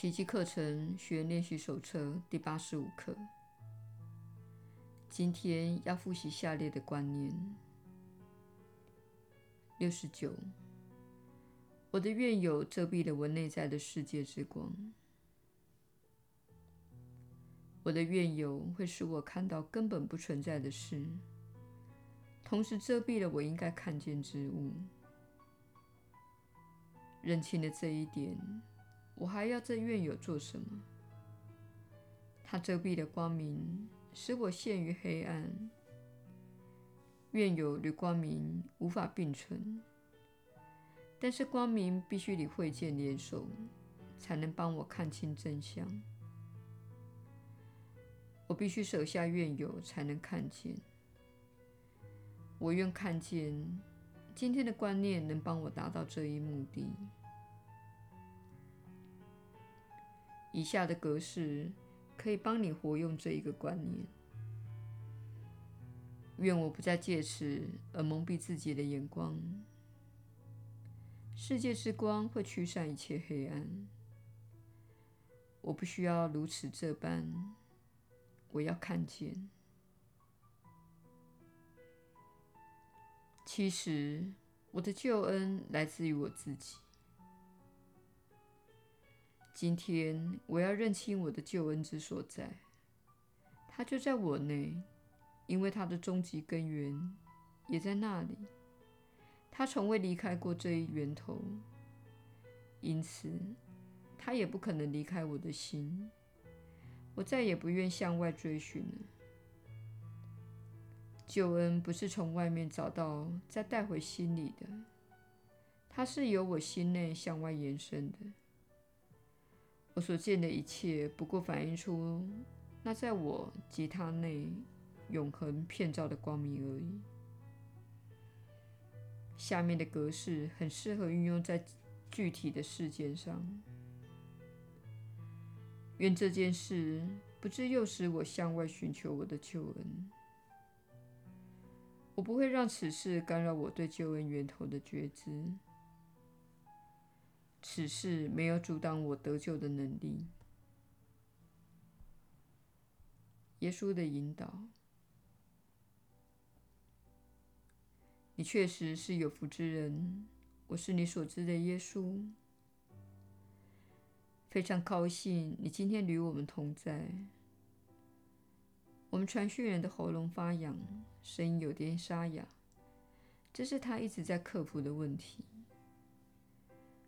奇迹课程学员练习手册第八十五课。今天要复习下列的观念：六十九，我的怨有遮蔽了我内在的世界之光。我的怨有会使我看到根本不存在的事，同时遮蔽了我应该看见之物。认清了这一点，我还要这怨友做什么？他遮蔽了光明，使我陷于黑暗。怨有与光明无法并存，但是光明必须与慧见联手，才能帮我看清真相。我必须舍下怨有，才能看见。我愿看见。今天的观念能帮我达到这一目的。以下的格式可以帮你活用这一个观念。愿我不再借此而蒙蔽自己的眼光。世界之光会驱散一切黑暗。我不需要如此这般，我要看见。其实，我的救恩来自于我自己。今天，我要认清我的救恩之所在，它就在我内，因为它的终极根源也在那里。它从未离开过这一源头，因此，它也不可能离开我的心。我再也不愿向外追寻了。救恩不是从外面找到再带回心里的，它是由我心内向外延伸的。我所见的一切，不过反映出那在我及他内永恒遍照的光明而已。下面的格式很适合运用在具体的事件上。愿这件事不致诱使我向外寻求我的救恩。我不会让此事干扰我对救恩源头的觉知。此事没有阻挡我得救的能力。耶稣的引导，你确实是有福之人。我是你所知的耶稣。非常高兴你今天与我们同在。我们传讯人的喉咙发痒，声音有点沙哑，这是他一直在克服的问题。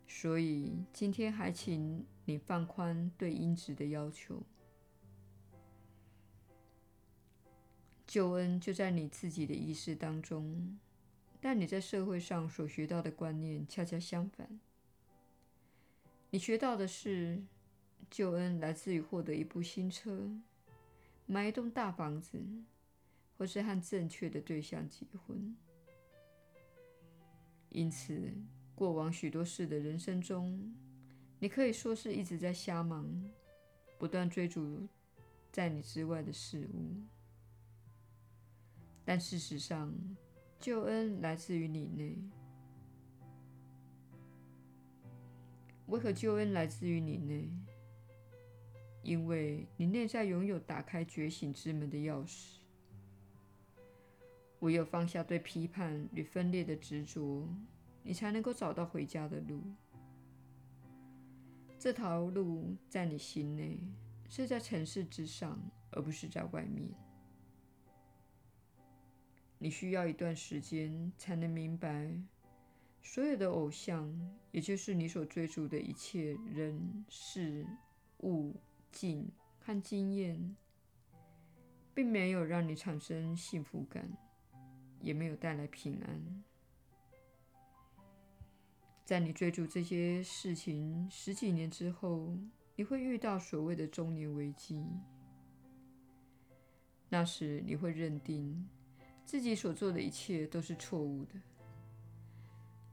所以今天还请你放宽对音质的要求。救恩就在你自己的意识当中，但你在社会上所学到的观念恰恰相反。你学到的是，救恩来自于获得一部新车。买一栋大房子，或是和正确的对象结婚。因此，过往许多事的人生中，你可以说是一直在瞎忙，不断追逐在你之外的事物。但事实上，救恩来自于你内。为何救恩来自于你内？因为你内在拥有打开觉醒之门的钥匙，唯有放下对批判与分裂的执着，你才能够找到回家的路。这条路在你心内，是在尘世之上，而不是在外面。你需要一段时间才能明白，所有的偶像，也就是你所追逐的一切人事物。境和经验，并没有让你产生幸福感，也没有带来平安。在你追逐这些事情十几年之后，你会遇到所谓的中年危机。那时，你会认定自己所做的一切都是错误的，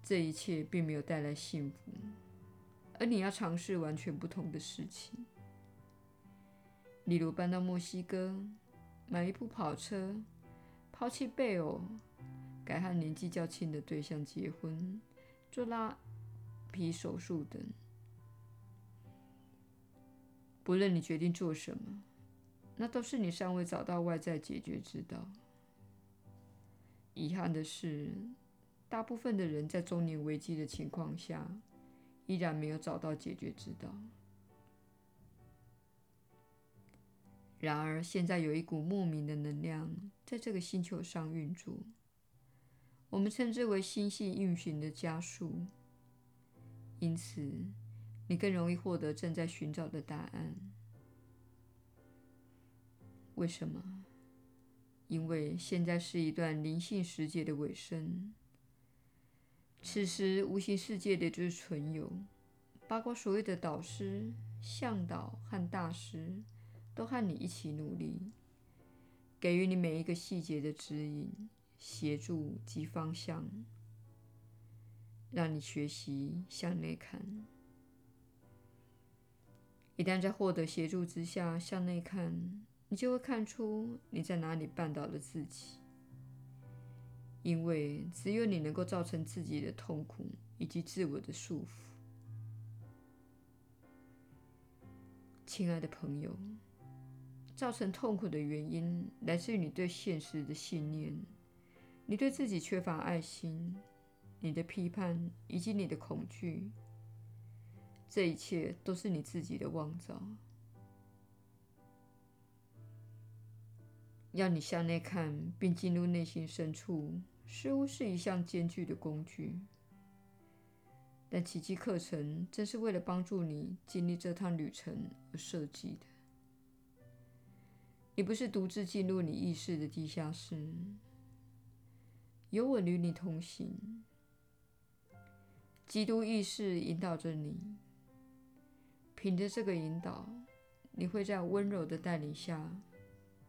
这一切并没有带来幸福，而你要尝试完全不同的事情。例如搬到墨西哥，买一部跑车，抛弃配偶，改和年纪较轻的对象结婚，做拉皮手术等。不论你决定做什么，那都是你尚未找到外在解决之道。遗憾的是，大部分的人在中年危机的情况下，依然没有找到解决之道。然而，现在有一股莫名的能量在这个星球上运作，我们称之为星系运行的加速。因此，你更容易获得正在寻找的答案。为什么？因为现在是一段灵性世界的尾声。此时，无形世界的就是存有，包括所谓的导师、向导和大师，都和你一起努力，给予你每一个细节的指引、协助及方向，让你学习向内看。一旦在获得协助之下向内看，你就会看出你在哪里绊倒了自己。因为只有你能够造成自己的痛苦以及自我的束缚。亲爱的朋友，造成痛苦的原因来自于你对现实的信念，你对自己缺乏爱心，你的批判以及你的恐惧。这一切都是你自己的妄造。要你向内看，并进入内心深处，似乎是一项艰巨的工具。但奇迹课程正是为了帮助你经历这趟旅程而设计的。你不是独自进入你意识的地下室，有我与你同行。基督意识引导着你，凭着这个引导，你会在温柔的带领下。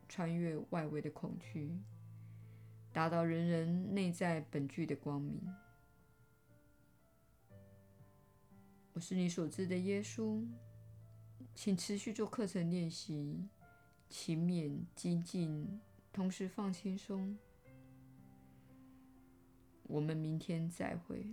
穿越外围的恐惧，达到人人内在本具的光明。我是你所知的耶稣，请持续做课程练习，勤勉精进，同时放轻松。我们明天再会。